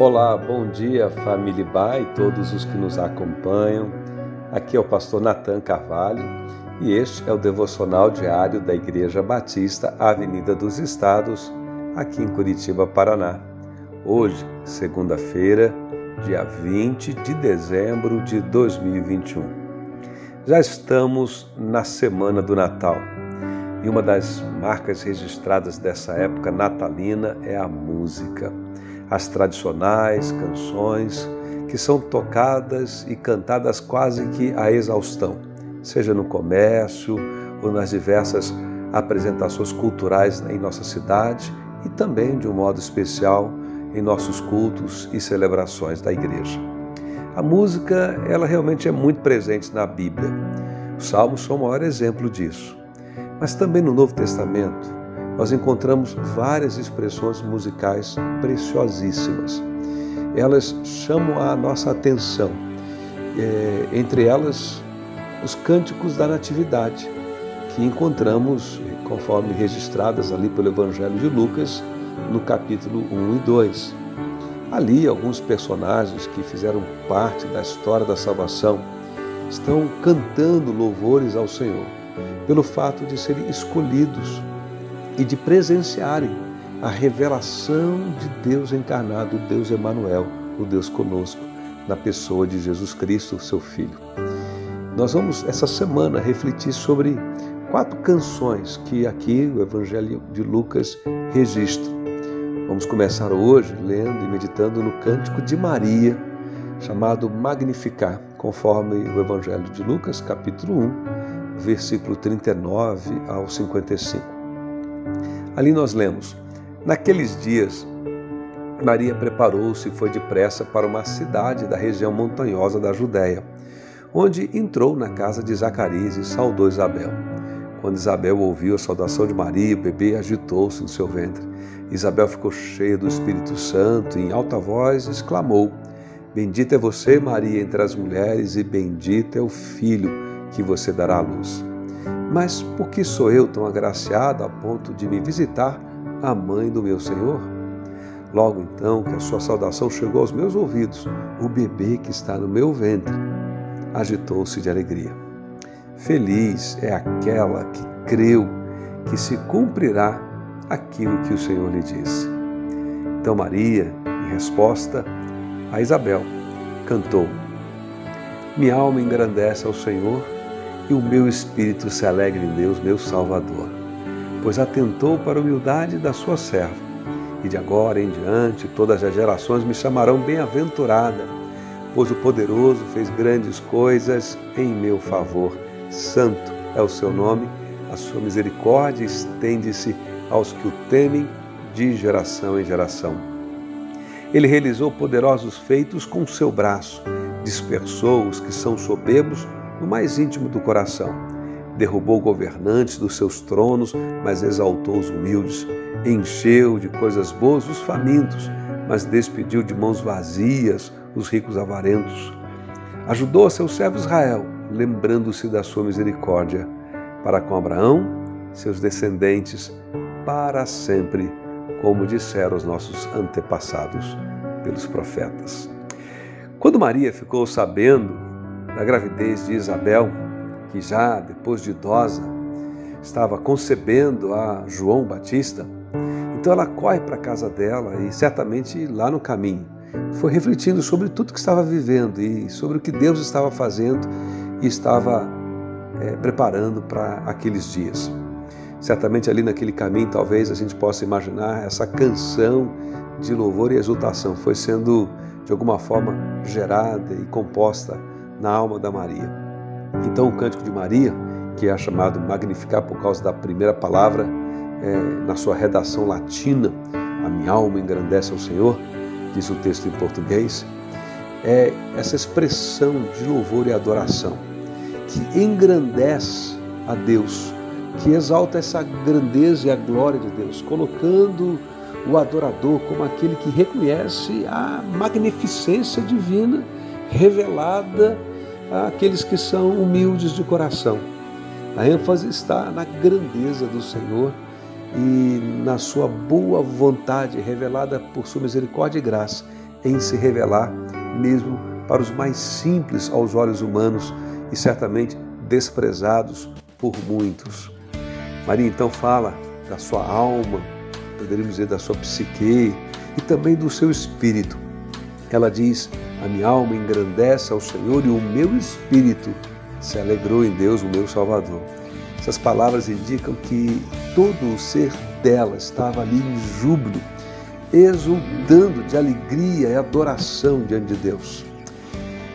Olá, bom dia, família Bai, todos os que nos acompanham. Aqui é o pastor Natan Carvalho e este é o devocional diário da Igreja Batista Avenida dos Estados, aqui em Curitiba, Paraná. Hoje, segunda-feira, dia 20 de dezembro de 2021. Já estamos na semana do Natal e uma das marcas registradas dessa época natalina é a música. As tradicionais canções que são tocadas e cantadas quase que à exaustão, seja no comércio ou nas diversas apresentações culturais em nossa cidade e também, de um modo especial, em nossos cultos e celebrações da igreja. A música, ela realmente é muito presente na Bíblia. Os salmos são o maior exemplo disso. Mas também no Novo Testamento, nós encontramos várias expressões musicais preciosíssimas. Elas chamam a nossa atenção. É, entre elas, os cânticos da Natividade, que encontramos, conforme registradas ali pelo Evangelho de Lucas, no capítulo 1 e 2. Ali, alguns personagens que fizeram parte da história da salvação estão cantando louvores ao Senhor pelo fato de serem escolhidos e de presenciarem a revelação de Deus encarnado, Deus Emanuel, o Deus conosco, na pessoa de Jesus Cristo, seu Filho. Nós vamos essa semana refletir sobre quatro canções que aqui o Evangelho de Lucas registra. Vamos começar hoje lendo e meditando no Cântico de Maria, chamado Magnificar, conforme o Evangelho de Lucas, capítulo 1, versículo 39 ao 55. Ali nós lemos: Naqueles dias, Maria preparou-se e foi depressa para uma cidade da região montanhosa da Judéia, onde entrou na casa de Zacarias e saudou Isabel. Quando Isabel ouviu a saudação de Maria, o bebê agitou-se no seu ventre. Isabel ficou cheia do Espírito Santo e, em alta voz, exclamou: Bendita é você, Maria, entre as mulheres, e bendito é o filho que você dará à luz. Mas por que sou eu tão agraciado a ponto de me visitar a mãe do meu Senhor? Logo então que a sua saudação chegou aos meus ouvidos, o bebê que está no meu ventre agitou-se de alegria. Feliz é aquela que creu que se cumprirá aquilo que o Senhor lhe disse. Então Maria, em resposta a Isabel, cantou: Minha alma engrandece ao Senhor e o meu espírito se alegra em Deus, meu Salvador, pois atentou para a humildade da sua serva. E de agora em diante todas as gerações me chamarão bem-aventurada, pois o poderoso fez grandes coisas em meu favor. Santo é o seu nome, a sua misericórdia estende-se aos que o temem de geração em geração. Ele realizou poderosos feitos com o seu braço, dispersou os que são soberbos no mais íntimo do coração. Derrubou governantes dos seus tronos, mas exaltou os humildes. Encheu de coisas boas os famintos, mas despediu de mãos vazias os ricos avarentos. Ajudou a seu servo Israel, lembrando-se da sua misericórdia, para com Abraão, seus descendentes, para sempre, como disseram os nossos antepassados pelos profetas. Quando Maria ficou sabendo da gravidez de Isabel, que já depois de idosa estava concebendo a João Batista. Então ela corre para a casa dela e certamente lá no caminho foi refletindo sobre tudo que estava vivendo e sobre o que Deus estava fazendo e estava é, preparando para aqueles dias. Certamente ali naquele caminho, talvez a gente possa imaginar essa canção de louvor e exultação foi sendo de alguma forma gerada e composta na alma da Maria. Então, o cântico de Maria, que é chamado Magnificar por causa da primeira palavra, é, na sua redação latina, a minha alma engrandece ao Senhor, diz o texto em português, é essa expressão de louvor e adoração que engrandece a Deus, que exalta essa grandeza e a glória de Deus, colocando o adorador como aquele que reconhece a magnificência divina revelada àqueles que são humildes de coração. A ênfase está na grandeza do Senhor e na sua boa vontade revelada por sua misericórdia e graça em se revelar, mesmo para os mais simples aos olhos humanos e certamente desprezados por muitos. Maria então fala da sua alma, poderíamos dizer da sua psique e também do seu espírito. Ela diz: A minha alma engrandece ao Senhor e o meu espírito se alegrou em Deus, o meu Salvador. Essas palavras indicam que todo o ser dela estava ali em júbilo, exultando de alegria e adoração diante de Deus.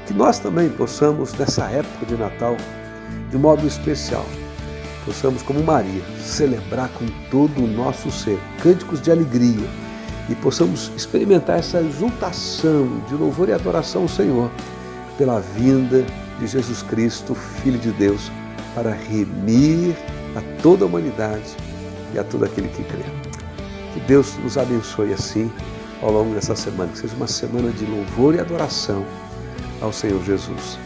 Que nós também possamos, nessa época de Natal, de modo especial, possamos, como Maria, celebrar com todo o nosso ser cânticos de alegria e possamos experimentar essa exultação de louvor e adoração ao Senhor pela vinda de Jesus Cristo, Filho de Deus, para remir a toda a humanidade e a todo aquele que crê. Que Deus nos abençoe assim ao longo dessa semana, que seja uma semana de louvor e adoração ao Senhor Jesus.